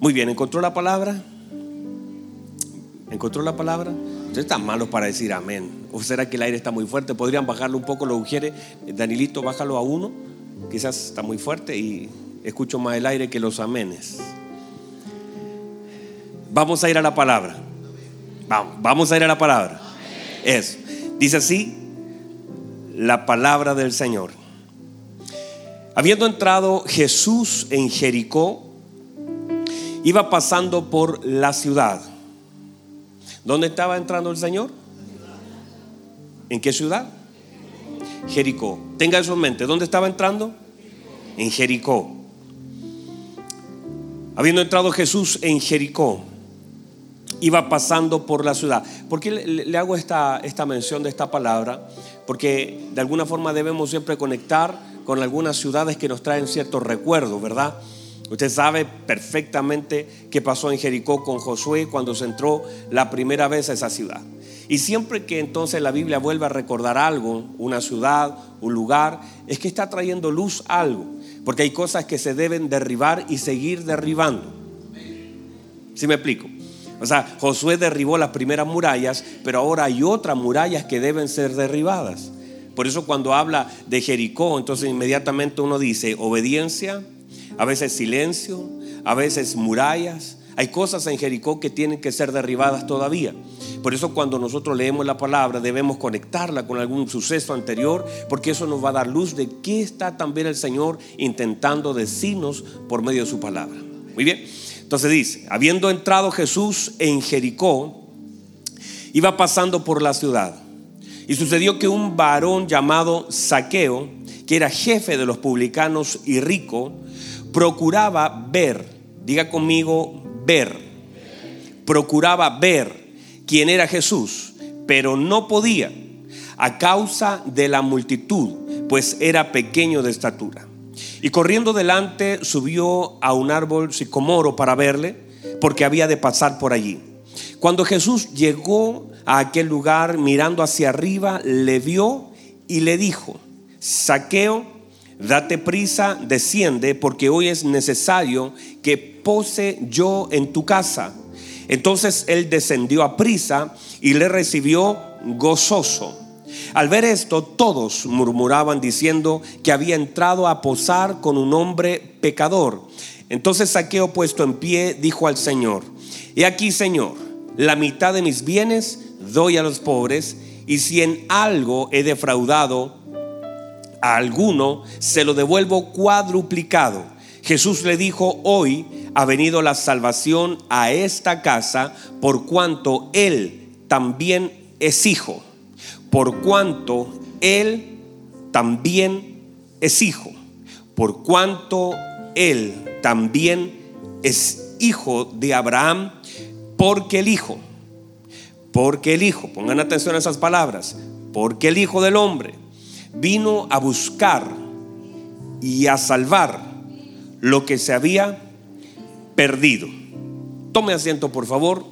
Muy bien, ¿encontró la palabra? ¿Encontró la palabra? Ustedes están malos para decir amén. ¿O será que el aire está muy fuerte? ¿Podrían bajarlo un poco los ujieres? Danilito, bájalo a uno. Quizás está muy fuerte y escucho más el aire que los amenes. Vamos a ir a la palabra. Vamos, vamos a ir a la palabra. Eso. Dice así la palabra del Señor. Habiendo entrado Jesús en Jericó, iba pasando por la ciudad. ¿Dónde estaba entrando el Señor? ¿En qué ciudad? Jericó. Tenga eso en mente. ¿Dónde estaba entrando? En Jericó. Habiendo entrado Jesús en Jericó, iba pasando por la ciudad. ¿Por qué le, hago esta, esta mención de esta palabra? Porque de alguna forma debemos siempre conectar con algunas ciudades que nos traen ciertos recuerdos, ¿verdad? Usted sabe perfectamente qué pasó en Jericó con Josué cuando se entró la primera vez a esa ciudad. Y siempre que entonces la Biblia vuelve a recordar algo, una ciudad, un lugar, es que está trayendo luz a algo. Porque hay cosas que se deben derribar y seguir derribando. ¿Sí me explico? O sea, Josué derribó las primeras murallas, pero ahora hay otras murallas que deben ser derribadas. Por eso cuando habla de Jericó, entonces inmediatamente uno dice obediencia, a veces silencio, a veces murallas. Hay cosas en Jericó que tienen que ser derribadas todavía. Por eso cuando nosotros leemos la palabra debemos conectarla con algún suceso anterior, porque eso nos va a dar luz de qué está también el Señor intentando decirnos por medio de su palabra. Muy bien. Entonces dice, habiendo entrado Jesús en Jericó, iba pasando por la ciudad. Y sucedió que un varón llamado Saqueo, que era jefe de los publicanos y rico, procuraba ver, diga conmigo, ver, procuraba ver quién era Jesús, pero no podía a causa de la multitud, pues era pequeño de estatura. Y corriendo delante subió a un árbol sicomoro para verle, porque había de pasar por allí. Cuando Jesús llegó a aquel lugar, mirando hacia arriba, le vio y le dijo, Saqueo, date prisa, desciende, porque hoy es necesario que pose yo en tu casa. Entonces él descendió a prisa y le recibió gozoso. Al ver esto, todos murmuraban diciendo que había entrado a posar con un hombre pecador. Entonces Saqueo puesto en pie dijo al Señor, He aquí, Señor, la mitad de mis bienes doy a los pobres, y si en algo he defraudado a alguno, se lo devuelvo cuadruplicado. Jesús le dijo, hoy ha venido la salvación a esta casa por cuanto él también es hijo. Por cuanto él también es hijo. Por cuanto él también es hijo de Abraham, porque el hijo, porque el hijo, pongan atención a esas palabras, porque el hijo del hombre vino a buscar y a salvar lo que se había perdido. Tome asiento, por favor.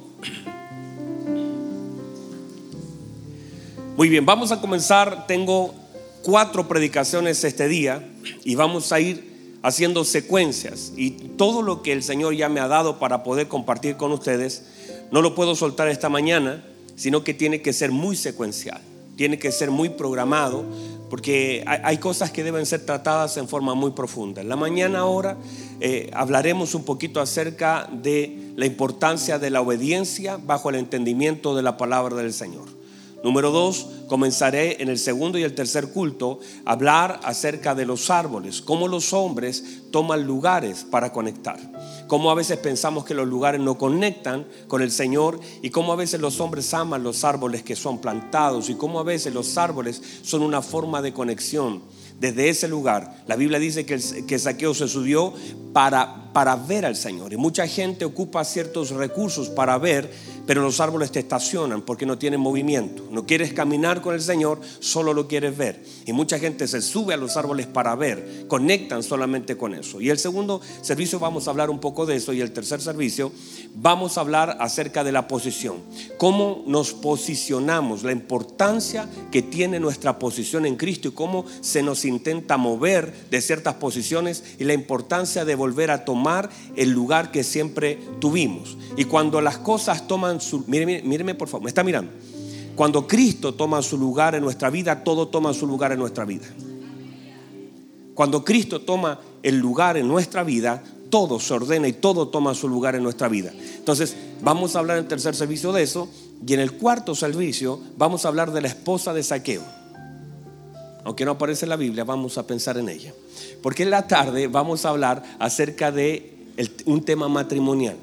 Muy bien, vamos a comenzar. Tengo cuatro predicaciones este día y vamos a ir haciendo secuencias. Y todo lo que el Señor ya me ha dado para poder compartir con ustedes, no lo puedo soltar esta mañana, sino que tiene que ser muy secuencial, tiene que ser muy programado, porque hay, cosas que deben ser tratadas en forma muy profunda. En la mañana ahora eh, hablaremos un poquito acerca de la importancia de la obediencia bajo el entendimiento de la palabra del Señor. Número dos, comenzaré en el segundo y el tercer culto a hablar acerca de los árboles, cómo los hombres toman lugares para conectar, cómo a veces pensamos que los lugares no conectan con el Señor y cómo a veces los hombres aman los árboles que son plantados y cómo a veces los árboles son una forma de conexión. Desde ese lugar, la Biblia dice que, que Saqueo se subió para, para ver al Señor. Y mucha gente ocupa ciertos recursos para ver, pero los árboles te estacionan porque no tienen movimiento. No quieres caminar con el Señor, solo lo quieres ver. Y mucha gente se sube a los árboles para ver, conectan solamente con eso. Y el segundo servicio vamos a hablar un poco de eso y el tercer servicio vamos a hablar acerca de la posición. Cómo nos posicionamos, la importancia que tiene nuestra posición en Cristo y cómo se nos intenta mover de ciertas posiciones y la importancia de volver a tomar el lugar que siempre tuvimos. Y cuando las cosas toman su... Míreme, míreme por favor, me está mirando. Cuando Cristo toma su lugar en nuestra vida, todo toma su lugar en nuestra vida. Cuando Cristo toma el lugar en nuestra vida, todo se ordena y todo toma su lugar en nuestra vida. Entonces, vamos a hablar en el tercer servicio de eso. Y en el cuarto servicio vamos a hablar de la esposa de Saqueo. Aunque no aparece en la Biblia, vamos a pensar en ella. Porque en la tarde vamos a hablar acerca de un tema matrimonial.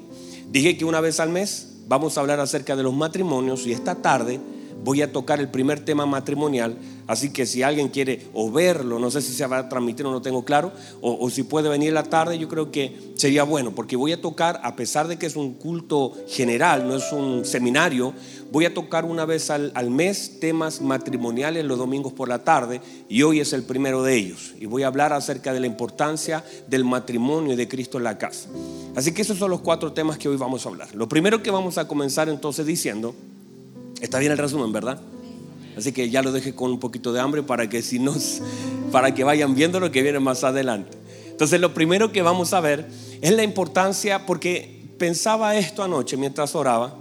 Dije que una vez al mes vamos a hablar acerca de los matrimonios y esta tarde voy a tocar el primer tema matrimonial Así que si alguien quiere o verlo, no sé si se va a transmitir o no tengo claro, o, si puede venir la tarde, yo creo que sería bueno, porque voy a tocar, a pesar de que es un culto general, no es un seminario, voy a tocar una vez al, al mes temas matrimoniales los domingos por la tarde, y hoy es el primero de ellos. Y voy a hablar acerca de la importancia del matrimonio y de Cristo en la casa. Así que esos son los cuatro temas que hoy vamos a hablar. Lo primero que vamos a comenzar entonces diciendo, está bien el resumen, ¿verdad? Así que ya lo dejé con un poquito de hambre para que si nos, para que vayan viendo lo que viene más adelante. Entonces lo primero que vamos a ver es la importancia, porque pensaba esto anoche mientras oraba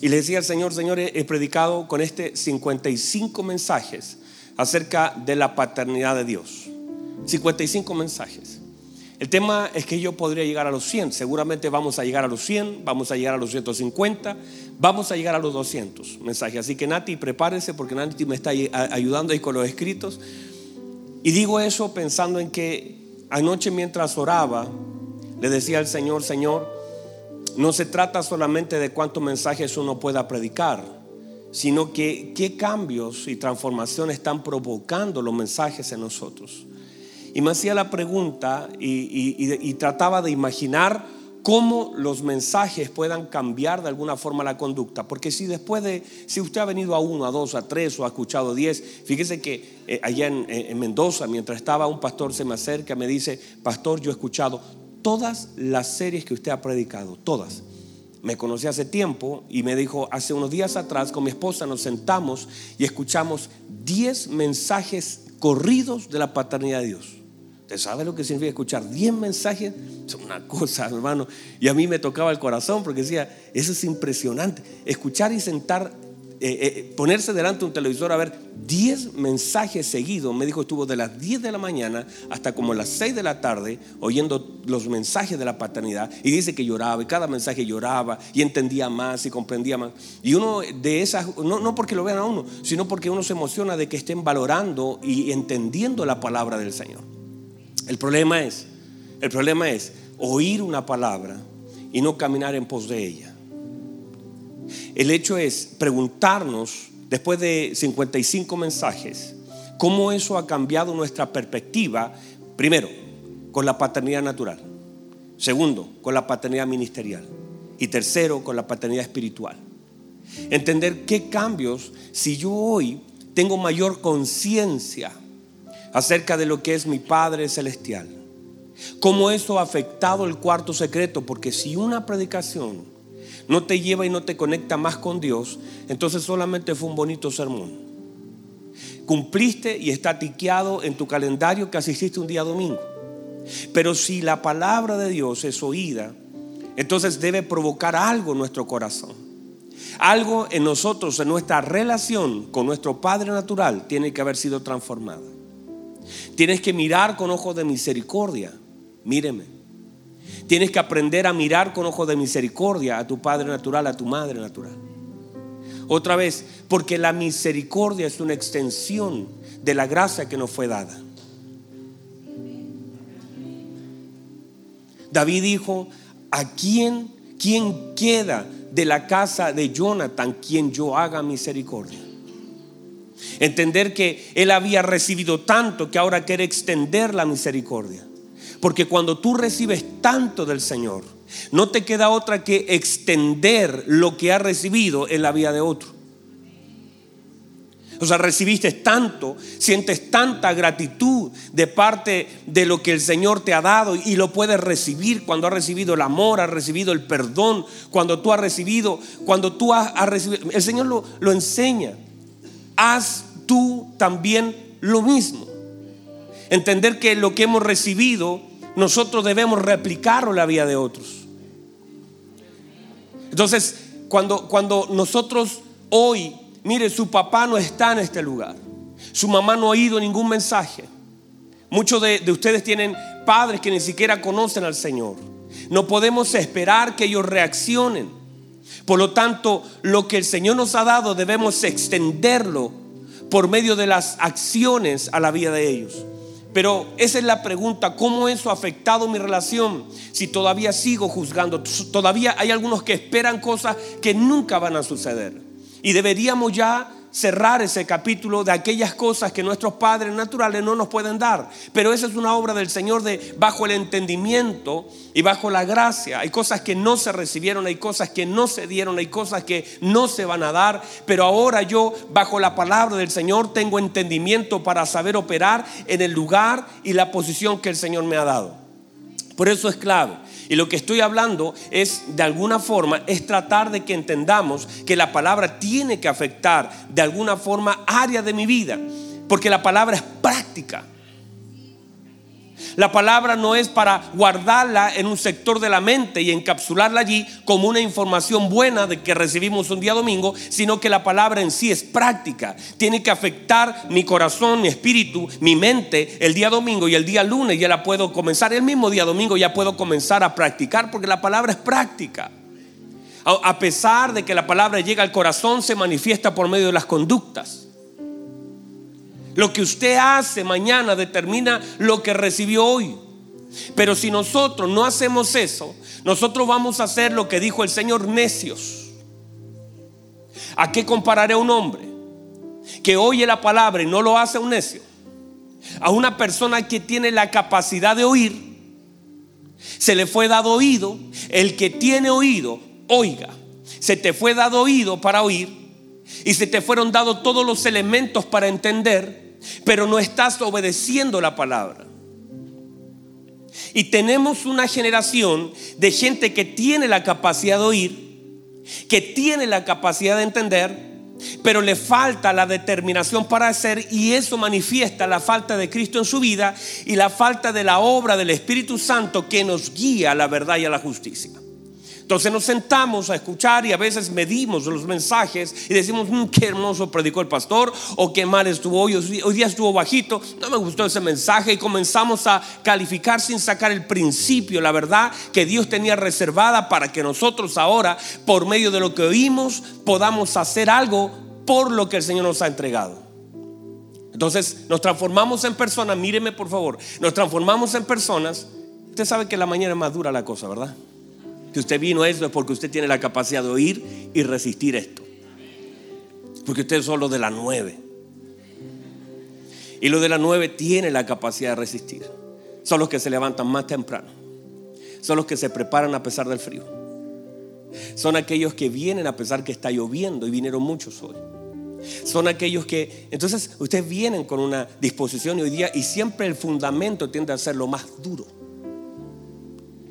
y le decía al Señor, Señor, he predicado con este 55 mensajes acerca de la paternidad de Dios. 55 mensajes. El tema es que yo podría llegar a los 100, seguramente vamos a llegar a los 100, vamos a llegar a los 150, vamos a llegar a los 200 mensajes. Así que Nati, prepárese porque Nati me está ayudando ahí con los escritos. Y digo eso pensando en que anoche mientras oraba, le decía al Señor, Señor, no se trata solamente de cuántos mensajes uno pueda predicar, sino que qué cambios y transformaciones están provocando los mensajes en nosotros. Y me hacía la pregunta y, trataba de imaginar cómo los mensajes puedan cambiar de alguna forma la conducta. Porque si después de, si usted ha venido a uno, a dos, a tres o ha escuchado diez, fíjese que eh, allá en, en, Mendoza, mientras estaba un pastor se me acerca, me dice, pastor, yo he escuchado todas las series que usted ha predicado, todas. Me conocí hace tiempo y me dijo, hace unos días atrás con mi esposa nos sentamos y escuchamos diez mensajes corridos de la paternidad de Dios. ¿Usted sabe lo que significa escuchar 10 mensajes? Es una cosa, hermano. Y a mí me tocaba el corazón porque decía, eso es impresionante. Escuchar y sentar, eh, eh, ponerse delante de un televisor a ver 10 mensajes seguidos. Me dijo, estuvo de las 10 de la mañana hasta como las 6 de la tarde oyendo los mensajes de la paternidad. Y dice que lloraba y cada mensaje lloraba y entendía más y comprendía más. Y uno de esas, no, no porque lo vean a uno, sino porque uno se emociona de que estén valorando y entendiendo la palabra del Señor. El problema es, el problema es oír una palabra y no caminar en pos de ella. El hecho es preguntarnos, después de 55 mensajes, cómo eso ha cambiado nuestra perspectiva, primero, con la paternidad natural, segundo, con la paternidad ministerial y tercero, con la paternidad espiritual. Entender qué cambios, si yo hoy tengo mayor conciencia acerca de lo que es mi Padre Celestial. Cómo eso ha afectado el cuarto secreto, porque si una predicación no te lleva y no te conecta más con Dios, entonces solamente fue un bonito sermón. Cumpliste y está tiqueado en tu calendario que asististe un día domingo. Pero si la palabra de Dios es oída, entonces debe provocar algo en nuestro corazón. Algo en nosotros, en nuestra relación con nuestro Padre natural, tiene que haber sido transformada. Tienes que mirar con ojos de misericordia. Míreme. Tienes que aprender a mirar con ojos de misericordia a tu padre natural, a tu madre natural. Otra vez, porque la misericordia es una extensión de la gracia que nos fue dada. David dijo, ¿a quién, quién queda de la casa de Jonathan quien yo haga misericordia? Entender que Él había recibido tanto que ahora quiere extender la misericordia. Porque cuando tú recibes tanto del Señor, no te queda otra que extender lo que ha recibido en la vida de otro. O sea, recibiste tanto, sientes tanta gratitud de parte de lo que el Señor te ha dado y lo puedes recibir cuando has recibido el amor, has recibido el perdón, cuando tú has recibido, cuando tú has, recibido, el Señor lo, lo enseña haz tú también lo mismo. Entender que lo que hemos recibido nosotros debemos replicarlo en la vida de otros. Entonces, cuando, cuando nosotros hoy, mire, su papá no está en este lugar, su mamá no ha oído ningún mensaje. Muchos de, de ustedes tienen padres que ni siquiera conocen al Señor. No podemos esperar que ellos reaccionen. Por lo tanto, lo que el Señor nos ha dado debemos extenderlo por medio de las acciones a la vida de ellos. Pero esa es la pregunta, ¿cómo eso ha afectado mi relación? Si todavía sigo juzgando, todavía hay algunos que esperan cosas que nunca van a suceder. Y deberíamos ya cerrar ese capítulo de aquellas cosas que nuestros padres naturales no nos pueden dar. Pero esa es una obra del Señor de bajo el entendimiento y bajo la gracia. Hay cosas que no se recibieron, hay cosas que no se dieron, hay cosas que no se van a dar. Pero ahora yo bajo la palabra del Señor tengo entendimiento para saber operar en el lugar y la posición que el Señor me ha dado. Por eso es clave. Y lo que estoy hablando es, de alguna forma, es tratar de que entendamos que la palabra tiene que afectar de alguna forma área de mi vida. Porque la palabra es práctica. La palabra no es para guardarla en un sector de la mente y encapsularla allí como una información buena de que recibimos un día domingo, sino que la palabra en sí es práctica. Tiene que afectar mi corazón, mi espíritu, mi mente el día domingo y el día lunes ya la puedo comenzar. El mismo día domingo ya puedo comenzar a practicar porque la palabra es práctica. A pesar de que la palabra llega al corazón, se manifiesta por medio de las conductas. Lo que usted hace mañana determina lo que recibió hoy. Pero si nosotros no hacemos eso, nosotros vamos a hacer lo que dijo el Señor necios. ¿A qué compararé a un hombre que oye la palabra y no lo hace un necio? A una persona que tiene la capacidad de oír. Se le fue dado oído. El que tiene oído, oiga. Se te fue dado oído para oír y se te fueron dados todos los elementos para entender, pero no estás obedeciendo la palabra. Y tenemos una generación de gente que tiene la capacidad de oír, que tiene la capacidad de entender, pero le falta la determinación para hacer y eso manifiesta la falta de Cristo en su vida y la falta de la obra del Espíritu Santo que nos guía a la verdad y a la justicia. Entonces nos sentamos a escuchar y a veces medimos los mensajes y decimos, mm, qué hermoso predicó el pastor o qué mal estuvo hoy, hoy día estuvo bajito, no me gustó ese mensaje y comenzamos a calificar sin sacar el principio, la verdad que Dios tenía reservada para que nosotros ahora, por medio de lo que oímos, podamos hacer algo por lo que el Señor nos ha entregado. Entonces nos transformamos en personas, míreme por favor, nos transformamos en personas. Usted sabe que la mañana es más dura la cosa, ¿verdad? Que usted vino a esto es porque usted tiene la capacidad de oír y resistir esto. Porque usted es solo de la nueve. Y lo de la nueve tiene la capacidad de resistir. Son los que se levantan más temprano. Son los que se preparan a pesar del frío. Son aquellos que vienen a pesar que está lloviendo y vinieron muchos hoy. Son aquellos que, entonces ustedes vienen con una disposición hoy día y siempre el fundamento tiende a ser lo más duro.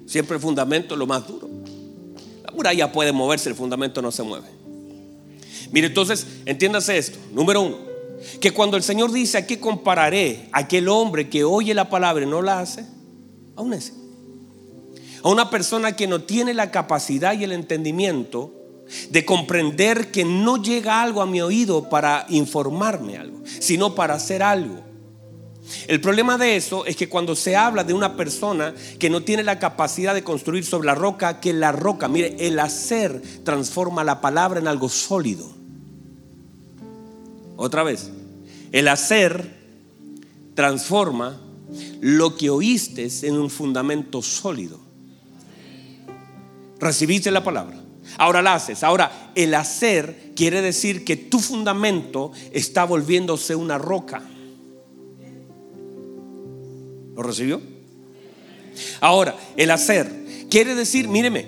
Siempre el fundamento es lo más duro. La muralla puede moverse, el fundamento no se mueve. Mire, entonces, entiéndase esto. Número uno, que cuando el Señor dice, ¿a qué compararé a aquel hombre que oye la palabra y no la hace? A un ese. A una persona que no tiene la capacidad y el entendimiento de comprender que no llega algo a mi oído para informarme algo, sino para hacer algo. El problema de eso es que cuando se habla de una persona que no tiene la capacidad de construir sobre la roca, que la roca, mire, el hacer transforma la palabra en algo sólido. Otra vez, el hacer transforma lo que oíste en un fundamento sólido. Recibiste la palabra. Ahora la haces. Ahora, el hacer quiere decir que tu fundamento está volviéndose una roca. ¿Lo recibió? Ahora, el hacer quiere decir, míreme,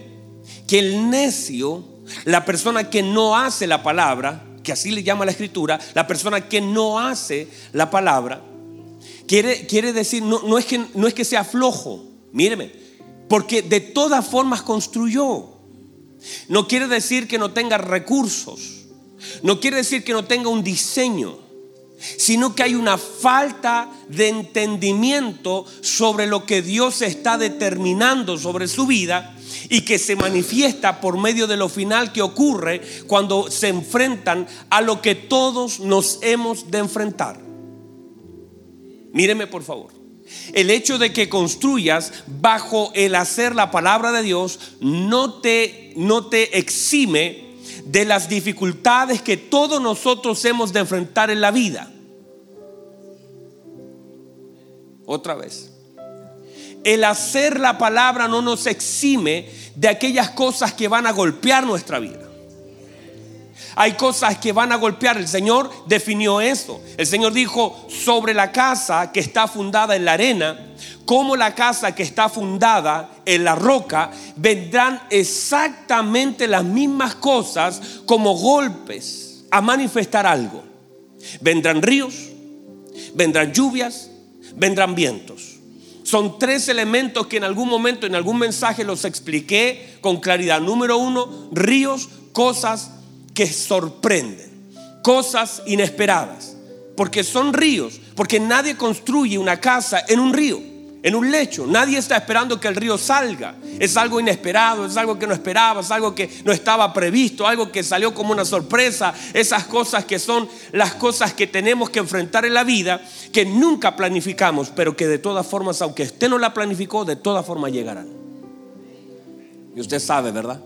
que el necio, la persona que no hace la palabra, que así le llama la escritura, la persona que no hace la palabra, quiere, quiere decir, no, no, es que, no es que sea flojo, míreme, porque de todas formas construyó. No quiere decir que no tenga recursos, no quiere decir que no tenga un diseño, sino que hay una falta de entendimiento sobre lo que Dios está determinando sobre su vida y que se manifiesta por medio de lo final que ocurre cuando se enfrentan a lo que todos nos hemos de enfrentar. Míreme por favor. El hecho de que construyas bajo el hacer la palabra de Dios no te, no te exime de las dificultades que todos nosotros hemos de enfrentar en la vida. Otra vez. El hacer la palabra no nos exime de aquellas cosas que van a golpear nuestra vida. Hay cosas que van a golpear. El Señor definió eso. El Señor dijo sobre la casa que está fundada en la arena, como la casa que está fundada en la roca, vendrán exactamente las mismas cosas como golpes a manifestar algo. Vendrán ríos, vendrán lluvias, vendrán vientos. Son tres elementos que en algún momento, en algún mensaje los expliqué con claridad. Número uno, ríos, cosas que sorprenden, cosas inesperadas. Porque son ríos, porque nadie construye una casa en un río en un lecho. Nadie está esperando que el río salga. Es algo inesperado, es algo que no esperaba, es algo que no estaba previsto, algo que salió como una sorpresa. Esas cosas que son las cosas que tenemos que enfrentar en la vida, que nunca planificamos, pero que de todas formas, aunque usted no la planificó, de todas formas llegarán. Y usted sabe, ¿verdad?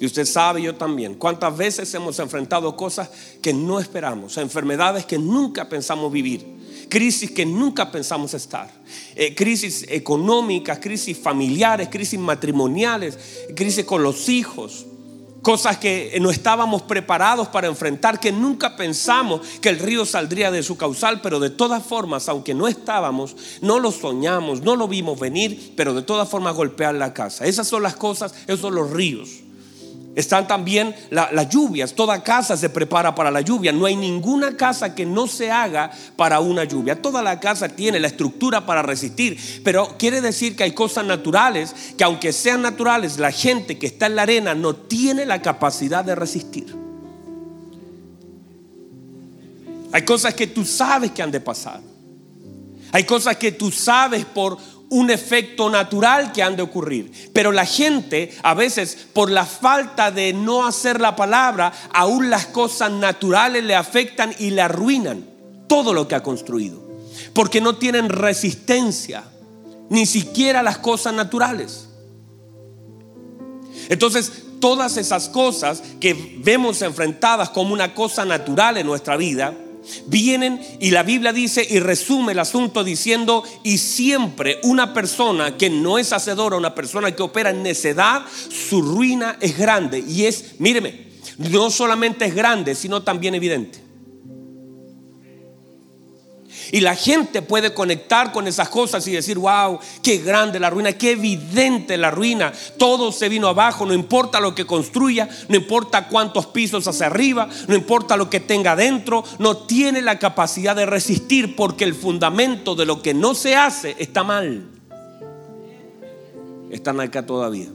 Y usted sabe, yo también, cuántas veces hemos enfrentado cosas que no esperamos, enfermedades que nunca pensamos vivir crisis que nunca pensamos estar, eh, crisis económicas, crisis familiares, crisis matrimoniales, crisis con los hijos, cosas que no estábamos preparados para enfrentar, que nunca pensamos que el río saldría de su causal, pero de todas formas, aunque no estábamos, no lo soñamos, no lo vimos venir, pero de todas formas golpear la casa. Esas son las cosas, esos son los ríos. Están también las lluvias. Toda casa se prepara para la lluvia. No hay ninguna casa que no se haga para una lluvia. Toda la casa tiene la estructura para resistir. Pero quiere decir que hay cosas naturales que aunque sean naturales, la gente que está en la arena no tiene la capacidad de resistir. Hay cosas que tú sabes que han de pasar. Hay cosas que tú sabes por un efecto natural que han de ocurrir. Pero la gente, a veces, por la falta de no hacer la palabra, aún las cosas naturales le afectan y le arruinan todo lo que ha construido. Porque no tienen resistencia, ni siquiera las cosas naturales. Entonces, todas esas cosas que vemos enfrentadas como una cosa natural en nuestra vida, Vienen y la Biblia dice y resume el asunto diciendo, y siempre una persona que no es hacedora, una persona que opera en necedad, su ruina es grande. Y es, míreme, no solamente es grande, sino también evidente. Y la gente puede conectar con esas cosas y decir, wow, qué grande la ruina, qué evidente la ruina. Todo se vino abajo, no importa lo que construya, no importa cuántos pisos hacia arriba, no importa lo que tenga adentro, no tiene la capacidad de resistir porque el fundamento de lo que no se hace está mal. Están acá todavía.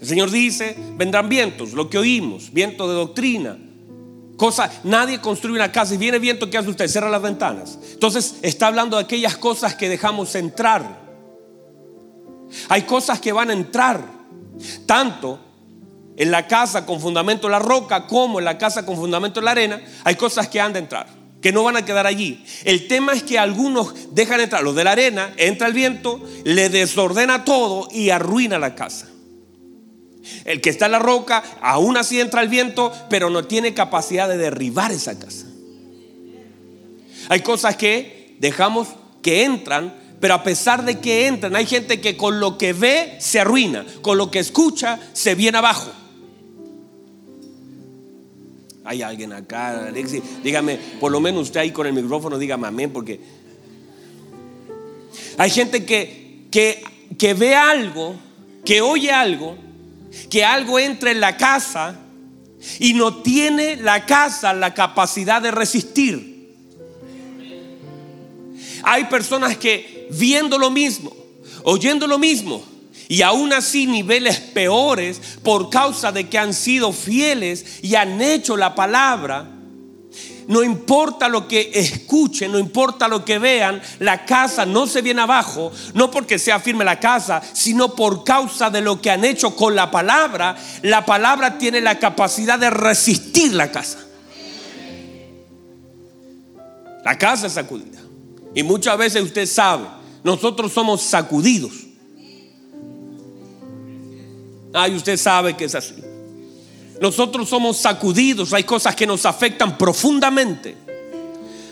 El Señor dice, vendrán vientos, lo que oímos, viento de doctrina, Cosa, nadie construye una casa y viene viento, ¿qué hace usted? Cierra las ventanas. Entonces está hablando de aquellas cosas que dejamos entrar. Hay cosas que van a entrar, tanto en la casa con fundamento en la roca como en la casa con fundamento en la arena. Hay cosas que han de entrar, que no van a quedar allí. El tema es que algunos dejan entrar, los de la arena, entra el viento, le desordena todo y arruina la casa. El que está en la roca, aún así entra el viento, pero no tiene capacidad de derribar esa casa. Hay cosas que dejamos que entran, pero a pesar de que entran, hay gente que con lo que ve se arruina, con lo que escucha se viene abajo. Hay alguien acá, Alexi, dígame, por lo menos usted ahí con el micrófono, dígame amén, porque hay gente que, que, que ve algo, que oye algo, que algo entre en la casa y no tiene la casa la capacidad de resistir. Hay personas que viendo lo mismo, oyendo lo mismo y aún así niveles peores por causa de que han sido fieles y han hecho la palabra, no importa lo que escuchen, no importa lo que vean, la casa no se viene abajo, no porque sea firme la casa, sino por causa de lo que han hecho con la palabra. La palabra tiene la capacidad de resistir la casa. La casa es sacudida. Y muchas veces usted sabe, nosotros somos sacudidos. Ay, usted sabe que es así. Nosotros somos sacudidos, hay cosas que nos afectan profundamente.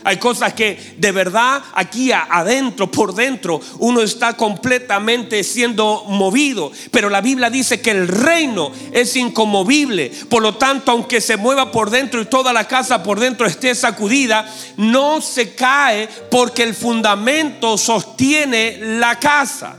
Hay cosas que de verdad aquí adentro, por dentro, uno está completamente siendo movido. Pero la Biblia dice que el reino es inconmovible. Por lo tanto, aunque se mueva por dentro y toda la casa por dentro esté sacudida, no se cae porque el fundamento sostiene la casa.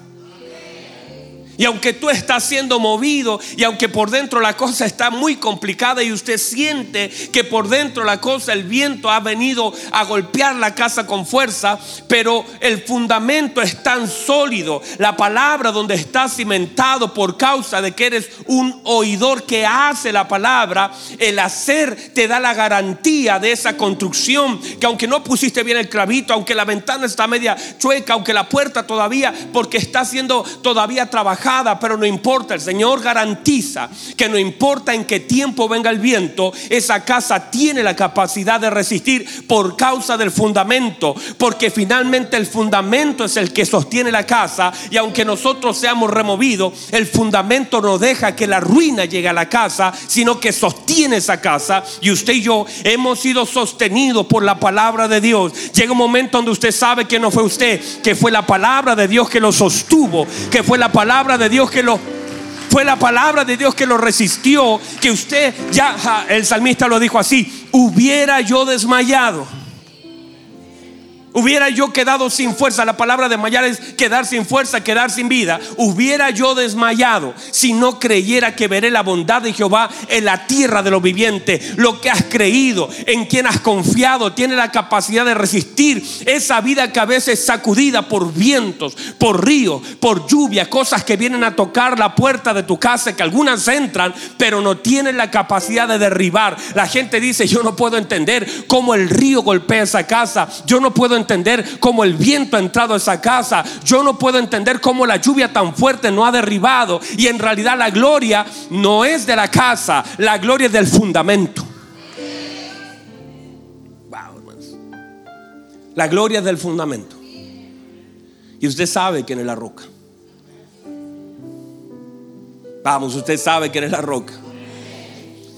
Y aunque tú estás siendo movido y aunque por dentro la cosa está muy complicada y usted siente que por dentro la cosa, el viento ha venido a golpear la casa con fuerza, pero el fundamento es tan sólido, la palabra donde está cimentado por causa de que eres un oidor que hace la palabra, el hacer te da la garantía de esa construcción, que aunque no pusiste bien el clavito, aunque la ventana está media chueca, aunque la puerta todavía, porque está siendo todavía trabajada, pero no importa. El Señor garantiza que no importa en qué tiempo venga el viento, esa casa tiene la capacidad de resistir por causa del fundamento, porque finalmente el fundamento es el que sostiene la casa y aunque nosotros seamos removidos, el fundamento no deja que la ruina llegue a la casa, sino que sostiene esa casa y usted y yo hemos sido sostenidos por la palabra de Dios. Llega un momento donde usted sabe que no fue usted, que fue la palabra de Dios que lo sostuvo, que fue la palabra de Dios que lo fue la palabra de Dios que lo resistió, que usted ya el salmista lo dijo así, hubiera yo desmayado Hubiera yo quedado sin fuerza, la palabra desmayar es quedar sin fuerza, quedar sin vida. Hubiera yo desmayado si no creyera que veré la bondad de Jehová en la tierra de los vivientes. Lo que has creído, en quien has confiado, tiene la capacidad de resistir esa vida que a veces es sacudida por vientos, por ríos, por lluvia, cosas que vienen a tocar la puerta de tu casa, que algunas entran, pero no tienen la capacidad de derribar. La gente dice, yo no puedo entender cómo el río golpea esa casa. Yo no puedo entender cómo el viento ha entrado a esa casa. Yo no puedo entender cómo la lluvia tan fuerte no ha derribado. Y en realidad la gloria no es de la casa, la gloria es del fundamento. La gloria es del fundamento. Y usted sabe quién es la roca. Vamos, usted sabe quién es la roca.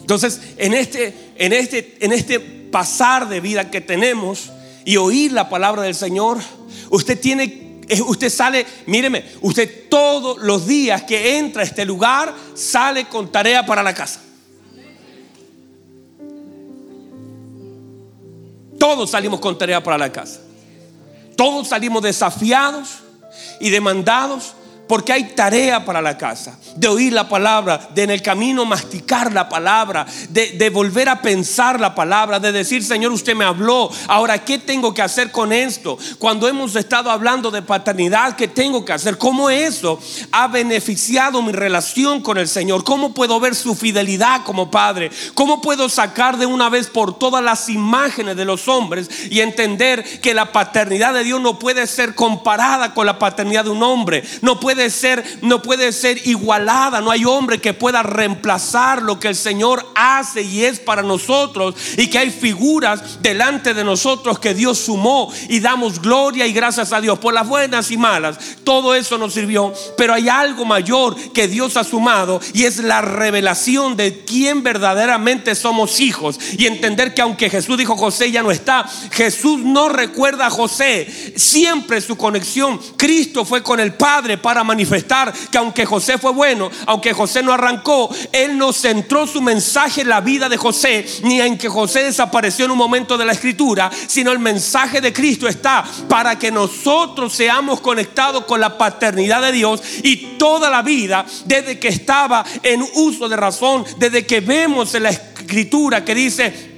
Entonces, en este, en este, en este pasar de vida que tenemos, y oír la palabra del Señor, usted tiene, eh, usted sale, míreme, usted todos los días que entra a este lugar sale con tarea para la casa. Todos salimos con tarea para la casa. Todos salimos desafiados y demandados porque hay tarea para la casa, de oír la palabra, de en el camino masticar la palabra, de, volver a pensar la palabra, de decir, Señor, usted me habló, ahora, ¿qué tengo que hacer con esto? Cuando hemos estado hablando de paternidad, ¿qué tengo que hacer? ¿Cómo eso ha beneficiado mi relación con el Señor? ¿Cómo puedo ver su fidelidad como Padre? ¿Cómo puedo sacar de una vez por todas las imágenes de los hombres y entender que la paternidad de Dios no puede ser comparada con la paternidad de un hombre? No ser, no puede ser igualada. No hay hombre que pueda reemplazar lo que el Señor hace y es para nosotros. Y que hay figuras delante de nosotros que Dios sumó y damos gloria y gracias a Dios por las buenas y malas. Todo eso nos sirvió. Pero hay algo mayor que Dios ha sumado y es la revelación de quién verdaderamente somos hijos. Y entender que aunque Jesús dijo José ya no está, Jesús no recuerda a José. Siempre su conexión. Cristo fue con el Padre para manifestar que aunque José fue bueno, aunque José no arrancó, él no centró su mensaje en la vida de José, ni en que José desapareció en un momento de la escritura, sino el mensaje de Cristo está para que nosotros seamos conectados con la paternidad de Dios y toda la vida, desde que estaba en uso de razón, desde que vemos en la escritura que dice,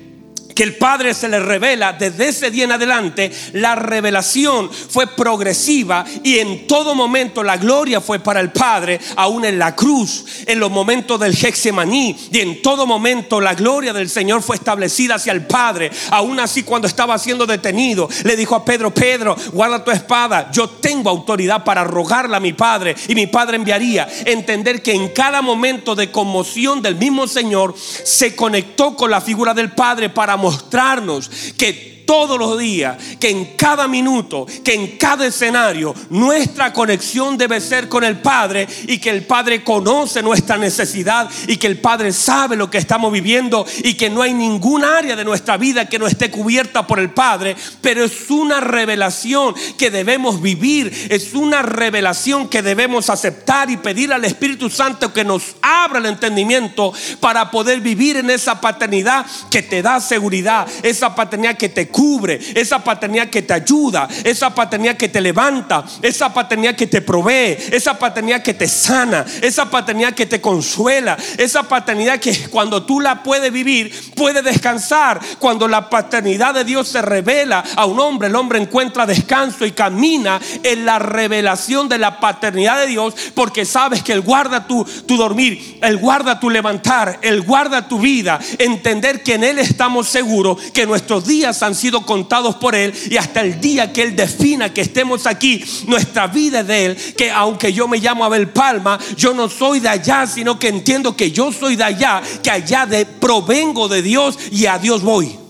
que el Padre se le revela, desde ese día en adelante, la revelación fue progresiva y en todo momento la gloria fue para el Padre, aún en la cruz, en los momentos del Hexemaní, y en todo momento la gloria del Señor fue establecida hacia el Padre. Aún así, cuando estaba siendo detenido, le dijo a Pedro: Pedro, guarda tu espada, yo tengo autoridad para rogarla a mi Padre, y mi Padre enviaría. Entender que en cada momento de conmoción del mismo Señor se conectó con la figura del Padre para mostrarnos que todos los días, que en cada minuto, que en cada escenario, nuestra conexión debe ser con el Padre y que el Padre conoce nuestra necesidad y que el Padre sabe lo que estamos viviendo y que no hay ningún área de nuestra vida que no esté cubierta por el Padre, pero es una revelación que debemos vivir, es una revelación que debemos aceptar y pedir al Espíritu Santo que nos abra el entendimiento para poder vivir en esa paternidad que te da seguridad, esa paternidad que te cubre, esa paternidad que te ayuda, esa paternidad que te levanta, esa paternidad que te provee, esa paternidad que te sana, esa paternidad que te consuela, esa paternidad que cuando tú la puedes vivir, puede descansar. Cuando la paternidad de Dios se revela a un hombre, el hombre encuentra descanso y camina en la revelación de la paternidad de Dios porque sabes que Él guarda tu, tu dormir, Él guarda tu levantar, Él guarda tu vida. Entender que en Él estamos seguros que nuestros días han sido contados por Él y hasta el día que Él defina que estemos aquí, nuestra vida es de Él, que aunque yo me llamo Abel Palma, yo no soy de allá, sino que entiendo que yo soy de allá, que allá de, provengo de Dios y a Dios voy.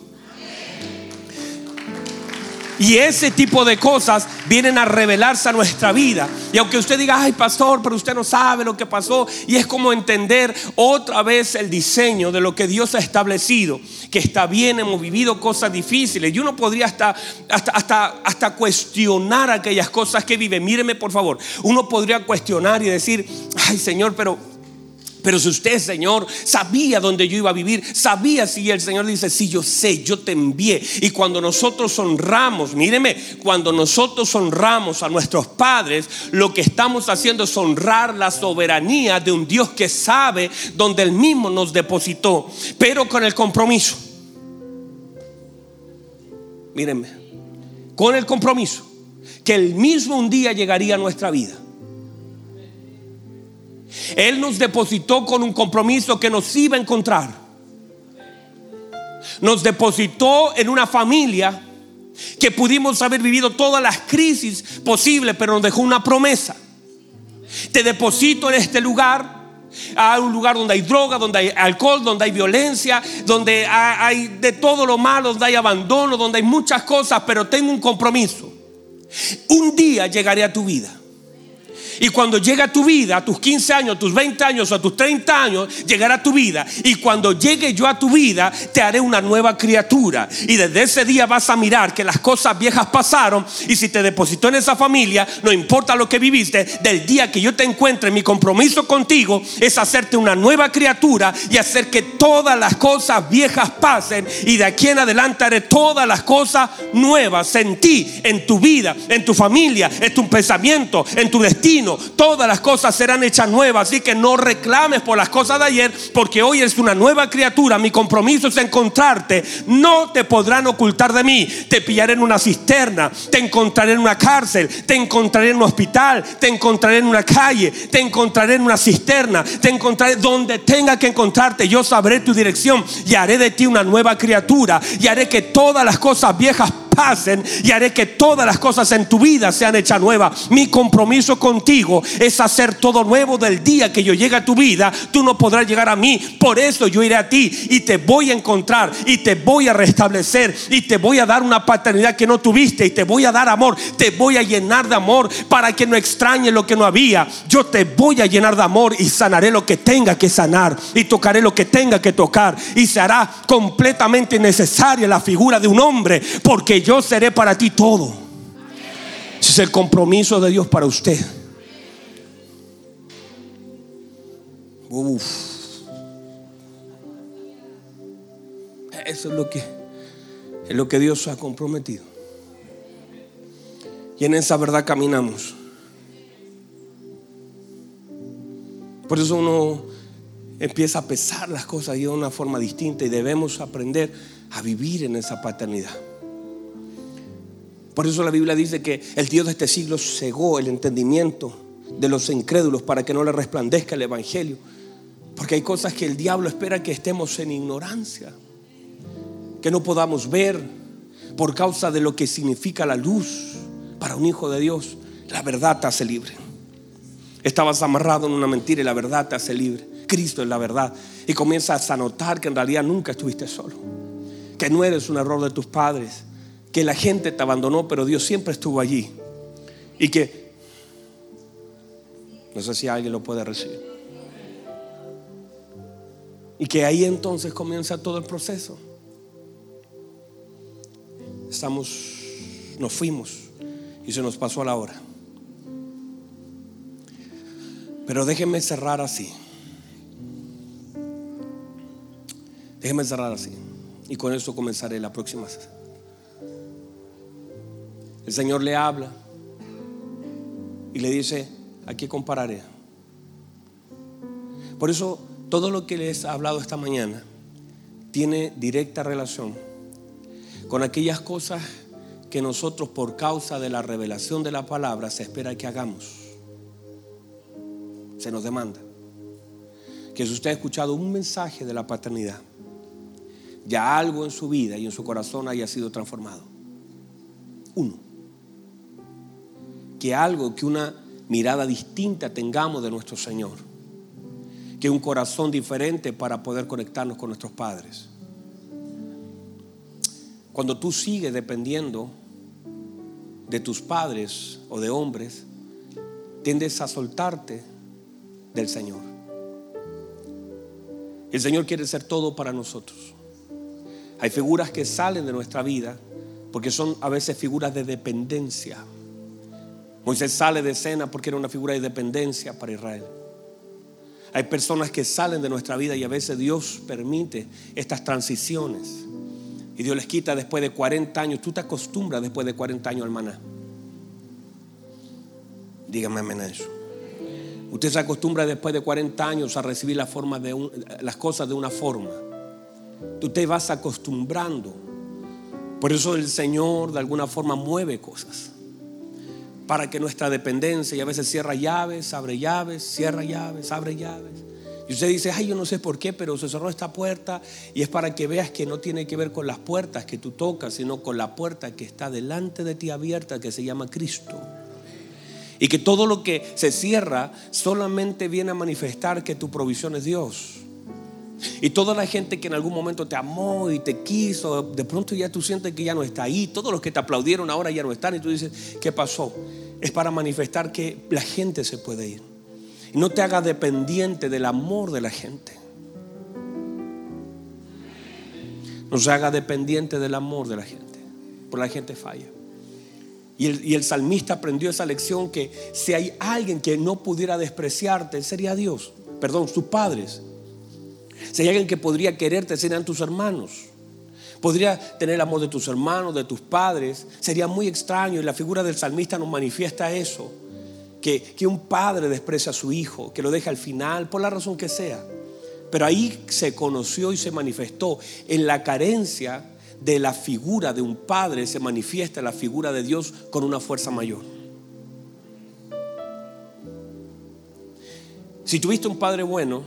Y ese tipo de cosas vienen a revelarse a nuestra vida. Y aunque usted diga, ay pastor, pero usted no sabe lo que pasó. Y es como entender otra vez el diseño de lo que Dios ha establecido. Que está bien, hemos vivido cosas difíciles. Y uno podría hasta, hasta, hasta, hasta cuestionar aquellas cosas que vive. Míreme por favor. Uno podría cuestionar y decir, ay Señor, pero pero si usted, Señor, sabía dónde yo iba a vivir, sabía si el Señor dice, si yo sé, yo te envié. Y cuando nosotros honramos, míreme, cuando nosotros honramos a nuestros padres, lo que estamos haciendo es honrar la soberanía de un Dios que sabe donde Él mismo nos depositó, pero con el compromiso. Mírenme, con el compromiso que el mismo un día llegaría a nuestra vida él nos depositó con un compromiso que nos iba a encontrar. Nos depositó en una familia que pudimos haber vivido todas las crisis posibles, pero nos dejó una promesa. Te deposito en este lugar, a un lugar donde hay droga, donde hay alcohol, donde hay violencia, donde hay de todo lo malo, donde hay abandono, donde hay muchas cosas, pero tengo un compromiso. Un día llegaré a tu vida y cuando llega a tu vida, a tus 15 años, a tus 20 años, a tus 30 años, llegará a tu vida. Y cuando llegue yo a tu vida, te haré una nueva criatura. Y desde ese día vas a mirar que las cosas viejas pasaron. Y si te depositó en esa familia, no importa lo que viviste, del día que yo te encuentre, mi compromiso contigo es hacerte una nueva criatura y hacer que todas las cosas viejas pasen. Y de aquí en adelante haré todas las cosas nuevas en ti, en tu vida, en tu familia, en tu pensamiento, en tu destino Todas las cosas serán hechas nuevas. Así que no reclames por las cosas de ayer, porque hoy es una nueva criatura. Mi compromiso es encontrarte. No te podrán ocultar de mí. Te pillaré en una cisterna, te encontraré en una cárcel, te encontraré en un hospital, te encontraré en una calle, te encontraré en una cisterna, te encontraré donde tenga que encontrarte. Yo sabré tu dirección y haré de ti una nueva criatura y haré que todas las cosas viejas pasen y haré que todas las cosas en tu vida sean hechas nuevas. Mi compromiso contigo es hacer todo nuevo del día que yo llegue a tu vida. Tú no podrás llegar a mí. Por eso yo iré a ti y te voy a encontrar y te voy a restablecer y te voy a dar una paternidad que no tuviste y te voy a dar amor. Te voy a llenar de amor para que no extrañe lo que no había. Yo te voy a llenar de amor y sanaré lo que tenga que sanar y tocaré lo que tenga que tocar y se hará completamente necesaria la figura de un hombre porque yo seré para ti todo. Ese es el compromiso de Dios para usted. Eso es lo que es lo que Dios ha comprometido. Y en esa verdad caminamos. Por eso uno empieza a pesar las cosas de una forma distinta y debemos aprender a vivir en esa paternidad. Por eso la Biblia dice que el Dios de este siglo cegó el entendimiento de los incrédulos para que no le resplandezca el Evangelio. Porque hay cosas que el diablo espera que estemos en ignorancia, que no podamos ver por causa de lo que significa la luz para un hijo de Dios. La verdad te hace libre. Estabas amarrado en una mentira y la verdad te hace libre. Cristo es la verdad. Y comienzas a notar que en realidad nunca estuviste solo. Que no eres un error de tus padres. Que la gente te abandonó, pero Dios siempre estuvo allí. Y que... No sé si alguien lo puede recibir. Y que ahí entonces comienza todo el proceso. Estamos, nos fuimos y se nos pasó la hora. Pero déjenme cerrar así. Déjenme cerrar así. Y con eso comenzaré la próxima. El Señor le habla y le dice, aquí compararé. Por eso todo lo que les he hablado esta mañana tiene directa relación con aquellas cosas que nosotros por causa de la revelación de la palabra se espera que hagamos. Se nos demanda. Que si usted ha escuchado un mensaje de la paternidad, ya algo en su vida y en su corazón haya sido transformado. Uno. Que algo, que una mirada distinta tengamos de nuestro Señor. Que un corazón diferente para poder conectarnos con nuestros padres. Cuando tú sigues dependiendo de tus padres o de hombres, tiendes a soltarte del Señor. El Señor quiere ser todo para nosotros. Hay figuras que salen de nuestra vida porque son a veces figuras de dependencia. Moisés sale de escena porque era una figura de dependencia para Israel. Hay personas que salen de nuestra vida y a veces Dios permite estas transiciones. Y Dios les quita después de 40 años. Tú te acostumbras después de 40 años al maná. Dígame amén eso. Usted se acostumbra después de 40 años a recibir la forma de las cosas de una forma. Tú te vas acostumbrando. Por eso el Señor de alguna forma mueve cosas. Para que nuestra dependencia, y a veces cierra llaves, abre llaves, cierra llaves, abre llaves. Y usted dice, ay, yo no sé por qué, pero se cerró esta puerta. Y es para que veas que no tiene que ver con las puertas que tú tocas, sino con la puerta que está delante de ti abierta, que se llama Cristo. Y que todo lo que se cierra solamente viene a manifestar que tu provisión es Dios. Y toda la gente que en algún momento te amó y te quiso, de pronto ya tú sientes que ya no está ahí. Todos los que te aplaudieron ahora ya no están. Y tú dices, ¿qué pasó? Es para manifestar que la gente se puede ir. No te haga dependiente del amor de la gente. No se haga dependiente del amor de la gente. Por la gente falla. Y el, y el, salmista aprendió esa lección que si hay alguien que no pudiera despreciarte, sería Dios. Perdón, sus padres. Si hay alguien que podría quererte, serían tus hermanos. Podría tener el amor de tus hermanos, de tus padres. Sería muy extraño y la figura del salmista nos manifiesta eso. Que, que un padre desprecia a su hijo, que lo deja al final, por la razón que sea. Pero ahí se conoció y se manifestó en la carencia de la figura de un padre, se manifiesta la figura de Dios con una fuerza mayor. Si tuviste un padre bueno,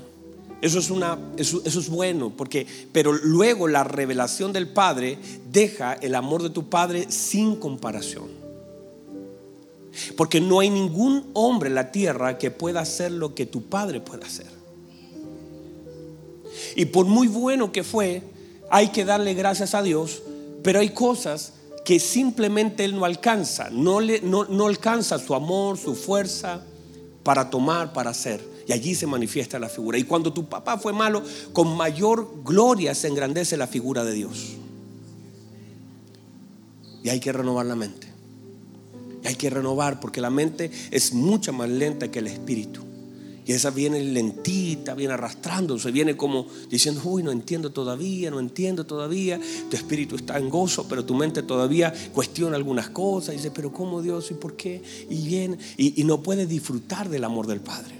eso es, una, eso, es bueno, porque, pero luego la revelación del Padre deja el amor de tu Padre sin comparación. Porque no hay ningún hombre en la tierra que pueda hacer lo que tu Padre puede hacer. Y por muy bueno que fue, hay que darle gracias a Dios, pero hay cosas que simplemente Él no alcanza, no, le, no, no alcanza su amor, su fuerza para tomar, para hacer. Y allí se manifiesta la figura. Y cuando tu papá fue malo, con mayor gloria se engrandece la figura de Dios. Y hay que renovar la mente. Y hay que renovar porque la mente es mucho más lenta que el espíritu. Y esa viene lentita, viene arrastrándose, viene como diciendo, uy, no entiendo todavía, no entiendo todavía. Tu espíritu está en gozo, pero tu mente todavía cuestiona algunas cosas. Y dice, pero ¿cómo Dios? ¿Y por qué? Y viene, y, y no puede disfrutar del amor del Padre.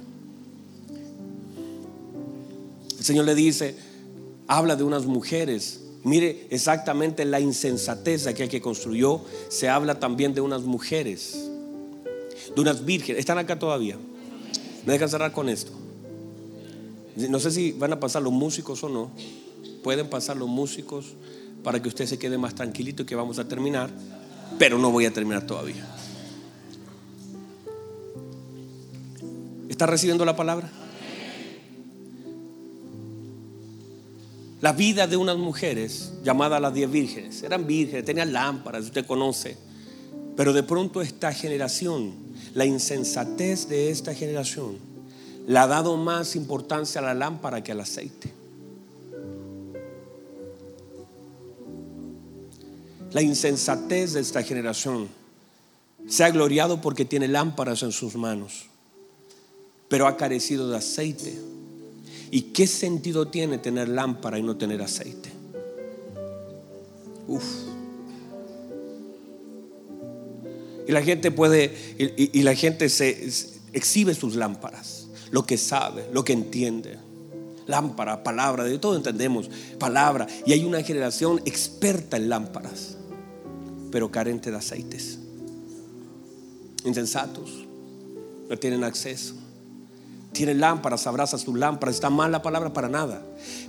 El Señor le dice, habla de unas mujeres Mire exactamente la insensatez de aquel que construyó. Se habla también de unas mujeres, de unas vírgenes. ¿Están acá todavía? Me dejan cerrar con esto. No sé si van a pasar los músicos o no. Pueden pasar los músicos para que usted se quede más tranquilito que vamos a terminar. Pero no voy a terminar todavía. ¿Está recibiendo la palabra? La vida de unas mujeres llamadas las diez vírgenes. Eran vírgenes, tenían lámparas, usted conoce. Pero de pronto esta generación, la insensatez de esta generación, le ha dado más importancia a la lámpara que al aceite. La insensatez de esta generación se ha gloriado porque tiene lámparas en sus manos, pero ha carecido de aceite. ¿Y qué sentido tiene tener lámpara y no tener aceite? Uf. Y la gente puede, y, la gente se exhibe sus lámparas, lo que sabe, lo que entiende. Lámpara, palabra, de todo entendemos, palabra. Y hay una generación experta en lámparas, pero carente de aceites. Insensatos, no tienen acceso tiene lámparas, abraza su lámpara, está mal la palabra para nada.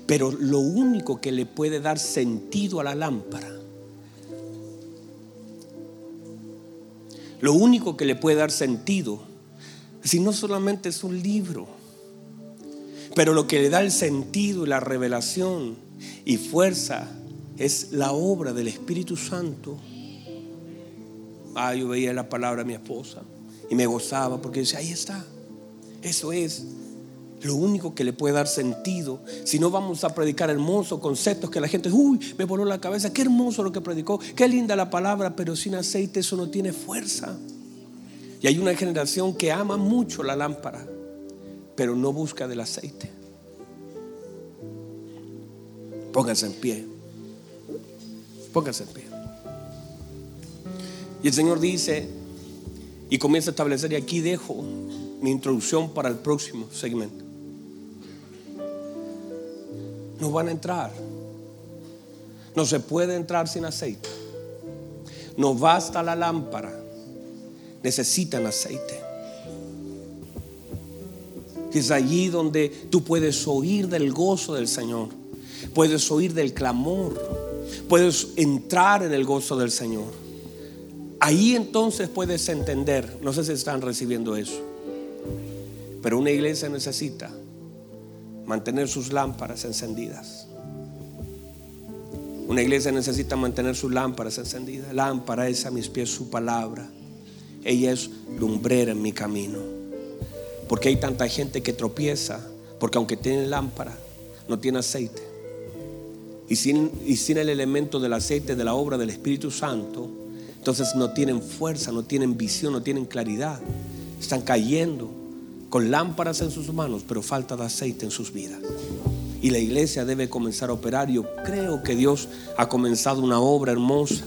Pero lo único que le puede dar sentido a la lámpara, lo único que le puede dar sentido, si no solamente es un libro, pero lo que le da el sentido y la revelación y fuerza es la obra del Espíritu Santo. Ah, yo veía la palabra de mi esposa y me gozaba porque decía, ahí está. Eso es lo único que le puede dar sentido. Si no vamos a predicar hermosos conceptos que la gente, uy, me voló la cabeza, qué hermoso lo que predicó, qué linda la palabra, pero sin aceite eso no tiene fuerza. Y hay una generación que ama mucho la lámpara, pero no busca del aceite. Pónganse en pie. Pónganse en pie. Y el Señor dice, y comienza a establecer, y aquí dejo mi introducción para el próximo segmento. No van a entrar. No se puede entrar sin aceite. No basta la lámpara. Necesitan aceite. Es allí donde tú puedes oír del gozo del Señor. Puedes oír del clamor. Puedes entrar en el gozo del Señor. Ahí entonces puedes entender, no sé si están recibiendo eso, pero una iglesia necesita mantener sus lámparas encendidas. Una iglesia necesita mantener sus lámparas encendidas. Lámpara es a mis pies su palabra. Ella es lumbrera en mi camino. Porque hay tanta gente que tropieza, porque aunque tiene lámpara, no tiene aceite. Y sin, y sin el elemento del aceite de la obra del Espíritu Santo, entonces no tienen fuerza, no tienen visión, no tienen claridad. Están cayendo con lámparas en sus manos, pero falta de aceite en sus vidas. Y la iglesia debe comenzar a operar. Yo creo que Dios ha comenzado una obra hermosa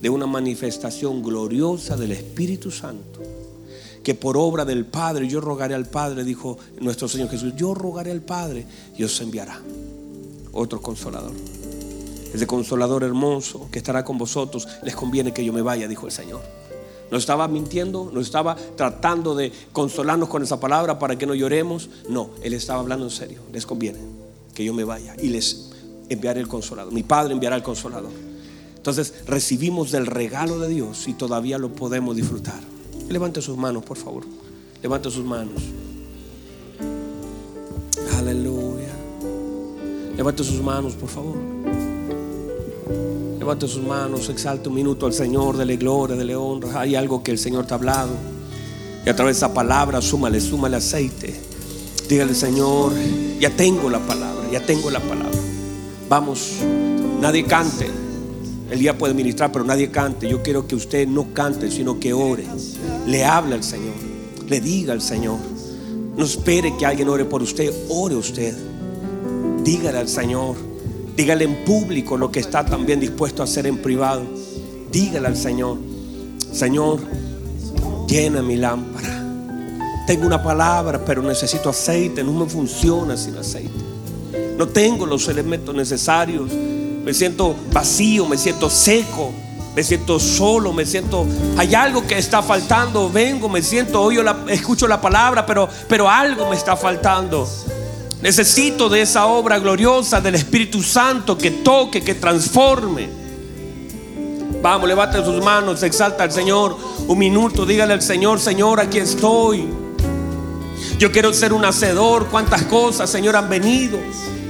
de una manifestación gloriosa del Espíritu Santo. Que por obra del Padre, yo rogaré al Padre, dijo nuestro Señor Jesús, yo rogaré al Padre y os enviará otro consolador. Ese consolador hermoso que estará con vosotros, les conviene que yo me vaya, dijo el Señor. No estaba mintiendo, no estaba tratando de consolarnos con esa palabra para que no lloremos. No, Él estaba hablando en serio. Les conviene que yo me vaya y les enviaré el consolador. Mi Padre enviará el consolador. Entonces recibimos del regalo de Dios y todavía lo podemos disfrutar. Levante sus manos, por favor. Levante sus manos. Aleluya. Levante sus manos, por favor. Levante sus manos, exalte un minuto al Señor, dele gloria, dele honra. Hay algo que el Señor te ha hablado. Y a través de esa palabra, súmale, súmale aceite. Dígale, Señor, ya tengo la palabra, ya tengo la palabra. Vamos, nadie cante. El día puede ministrar, pero nadie cante. Yo quiero que usted no cante, sino que ore. Le hable al Señor. Le diga al Señor. No espere que alguien ore por usted. Ore usted. Dígale al Señor. Dígale en público lo que está también dispuesto a hacer en privado. Dígale al Señor, Señor, llena mi lámpara. Tengo una palabra, pero necesito aceite. No me funciona sin aceite. No tengo los elementos necesarios. me siento vacío, me siento seco, me siento solo, me siento, hay algo que está faltando, vengo, me siento, oyo la, escucho la palabra, pero, pero algo me está faltando. Necesito de esa obra gloriosa del Espíritu Santo que toque, que transforme. Vamos, levante sus manos, exalta al Señor un minuto, dígale al Señor, Señor, aquí estoy. Yo quiero ser un hacedor. ¿Cuántas cosas, Señor, han venido?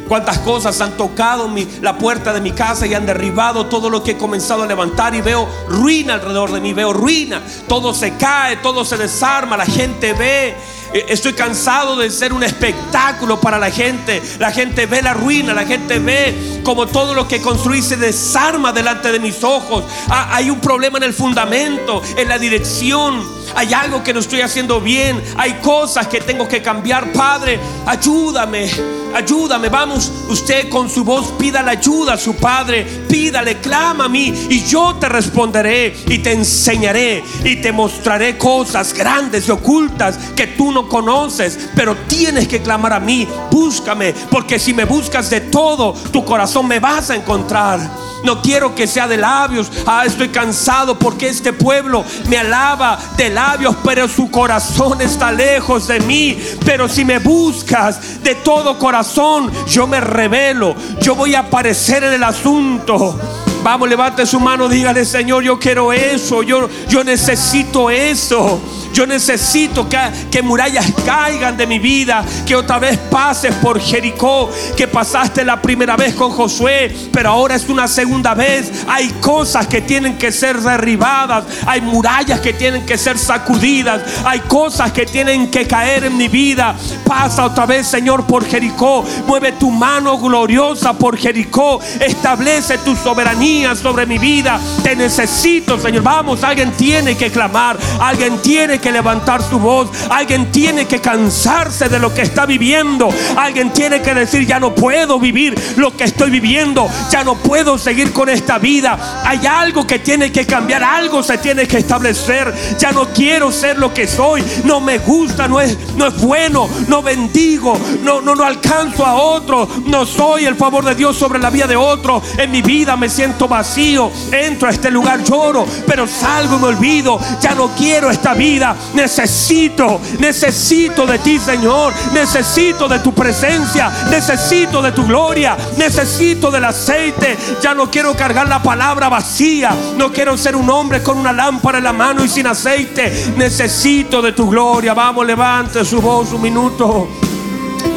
Cuántas cosas han tocado la puerta de mi casa y han derribado todo lo que he comenzado a levantar y veo ruina alrededor de mí, veo ruina. Todo se cae, todo se desarma, la gente ve estoy cansado de ser un espectáculo para la gente. La gente ve la ruina, la gente ve como todo lo que construí se desarma delante de mis ojos. Ah, hay un problema en el fundamento, en la dirección. Hay algo que no estoy haciendo bien. Hay cosas que tengo que cambiar. Padre, ayúdame, ayúdame. Vamos, usted con su voz pida la ayuda a su Padre. Pídale, clama a mí y yo te responderé y te enseñaré y te mostraré cosas grandes y ocultas que tú no conoces, pero tienes que clamar a mí. Búscame, porque si me buscas de todo, tu corazón me vas a encontrar. No quiero que sea de labios. Ah, estoy cansado porque este pueblo me alaba de labios, pero su corazón está lejos de mí. Pero si me buscas de todo corazón, yo me revelo. Yo voy a aparecer en el asunto. Vamos, levante su mano, dígale, Señor, yo quiero eso, yo, yo necesito eso. Yo necesito que, que, murallas caigan de mi vida, que otra vez pases por Jericó, que pasaste la primera vez con Josué, pero ahora es una segunda vez. Hay cosas que tienen que ser derribadas, hay murallas que tienen que ser sacudidas, hay cosas que tienen que caer en mi vida. Pasa otra vez, Señor, por Jericó. Mueve tu mano gloriosa por Jericó. Establece tu soberanía sobre mi vida. Te necesito, Señor. Vamos, alguien tiene que clamar, alguien tiene que levantar su voz, alguien tiene que cansarse de lo que está viviendo, alguien tiene que decir, ya no puedo vivir lo que estoy viviendo, ya no puedo seguir con esta vida. Hay algo que tiene que cambiar, algo se tiene que establecer. Ya no quiero ser lo que soy, no me gusta, no es, no es bueno, no bendigo, no, no, no alcanzo a otro, no soy el favor de Dios sobre la vida de otro. En mi vida me siento vacío, entro a este lugar, lloro, pero salgo y me olvido, ya no quiero esta vida, necesito, necesito de ti, Señor, necesito de tu presencia, necesito de tu gloria, necesito del aceite, ya no quiero cargar la palabra vacía, no quiero ser un hombre con una lámpara en la mano y sin aceite, necesito de tu gloria, vamos, levante su voz un minuto.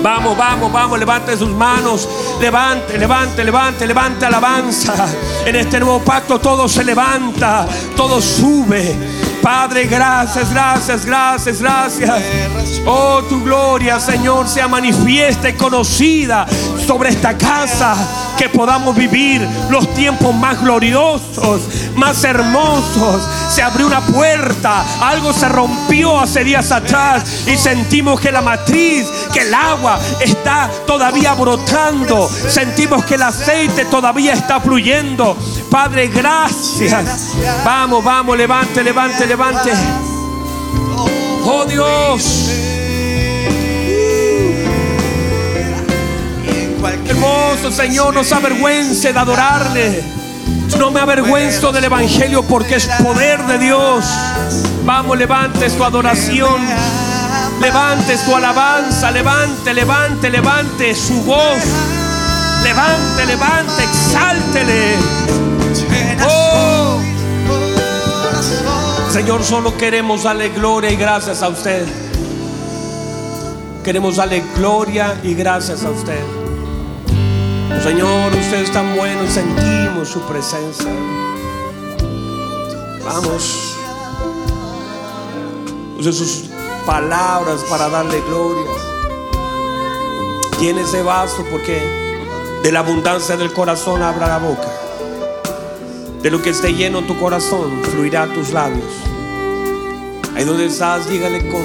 Vamos, vamos, vamos, levante sus manos. Levante, levante, levante, levante alabanza. En este nuevo pacto todo se levanta, todo sube. Padre, gracias, gracias, gracias, gracias. Oh, tu gloria, Señor, sea manifiesta y conocida sobre esta casa. Que podamos vivir los tiempos más gloriosos, más hermosos. Se abrió una puerta, algo se rompió hace días atrás y sentimos que la matriz, que el agua está todavía brotando. Sentimos que el aceite todavía está fluyendo. Padre, gracias. Vamos, vamos, levante, levante, levante. Oh Dios. Hermoso Señor, nos avergüence de adorarle. No me avergüenzo del Evangelio porque es poder de Dios. Vamos, levante su adoración. Levante su alabanza. Levante, levante, levante su voz. Levante, levante, exáltele. Oh. Señor, solo queremos darle gloria y gracias a usted. Queremos darle gloria y gracias a usted. Señor, usted es tan bueno sentimos su presencia. Vamos. Use sus palabras para darle gloria. Tiene ese vaso porque de la abundancia del corazón abra la boca. De lo que esté lleno tu corazón, fluirá tus labios. Ahí donde estás, dígale con,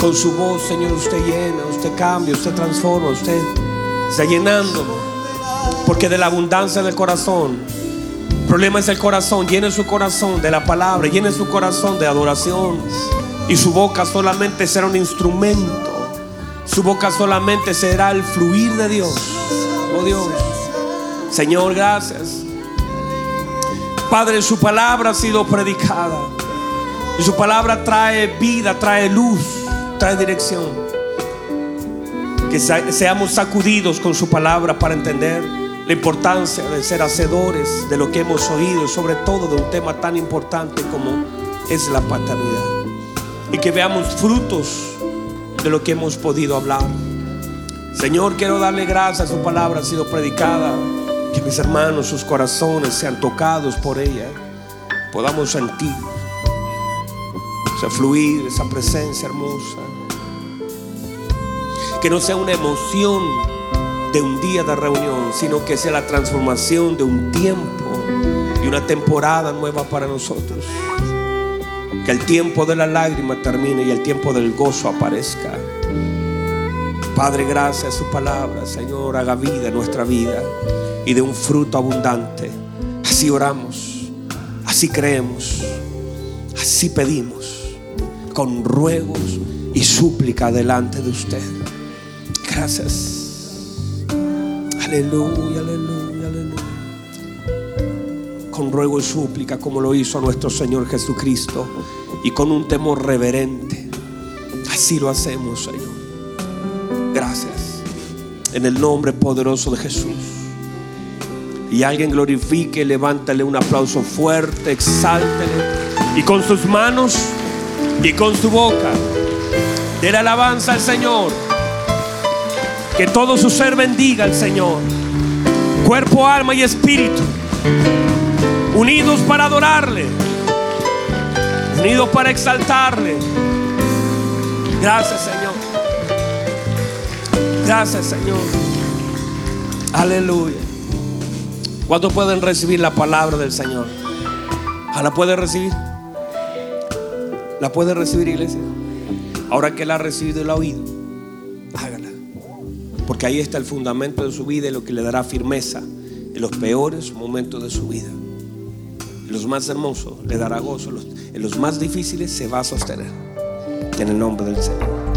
con su voz, Señor, usted llena, usted cambia, usted transforma, usted está llenando. Porque de la abundancia del corazón, el problema es el corazón, llene su corazón de la palabra, llene su corazón de adoración. Y su boca solamente será un instrumento. Su boca solamente será el fluir de Dios. Oh Dios. Señor, gracias. Padre, su palabra ha sido predicada. Y su palabra trae vida, trae luz, trae dirección. Que seamos sacudidos con su palabra para entender la importancia de ser hacedores de lo que hemos oído, sobre todo de un tema tan importante como es la paternidad. Y que veamos frutos de lo que hemos podido hablar. Señor, quiero darle gracias, su palabra ha sido predicada. Que mis hermanos, sus corazones sean tocados por ella. Podamos sentir, o fluir esa presencia hermosa. Que no sea una emoción de un día de reunión, sino que sea la transformación de un tiempo y una temporada nueva para nosotros. Que el tiempo de la lágrima termine y el tiempo del gozo aparezca. Padre, gracias a su palabra, Señor, haga vida en nuestra vida y de un fruto abundante. Así oramos, así creemos, así pedimos, con ruegos y súplica delante de usted. Gracias. Aleluya, aleluya, aleluya. Con ruego y súplica como lo hizo nuestro Señor Jesucristo y con un temor reverente. Así lo hacemos, Señor. Gracias. En el nombre poderoso de Jesús. Y alguien glorifique, levántale un aplauso fuerte, exáltele. Y con sus manos y con su boca, la alabanza al Señor. Que todo su ser bendiga al Señor. Cuerpo, alma y espíritu. Unidos para adorarle. Unidos para exaltarle. Gracias, Señor. Gracias, Señor. Aleluya. ¿Cuántos pueden recibir la palabra del Señor? ¿La puede recibir? ¿La puede recibir, iglesia? Ahora que la ha recibido y la ha oído. Porque ahí está el fundamento de su vida y lo que le dará firmeza en los peores momentos de su vida. En los más hermosos le dará gozo. En los más difíciles se va a sostener. En el nombre del Señor.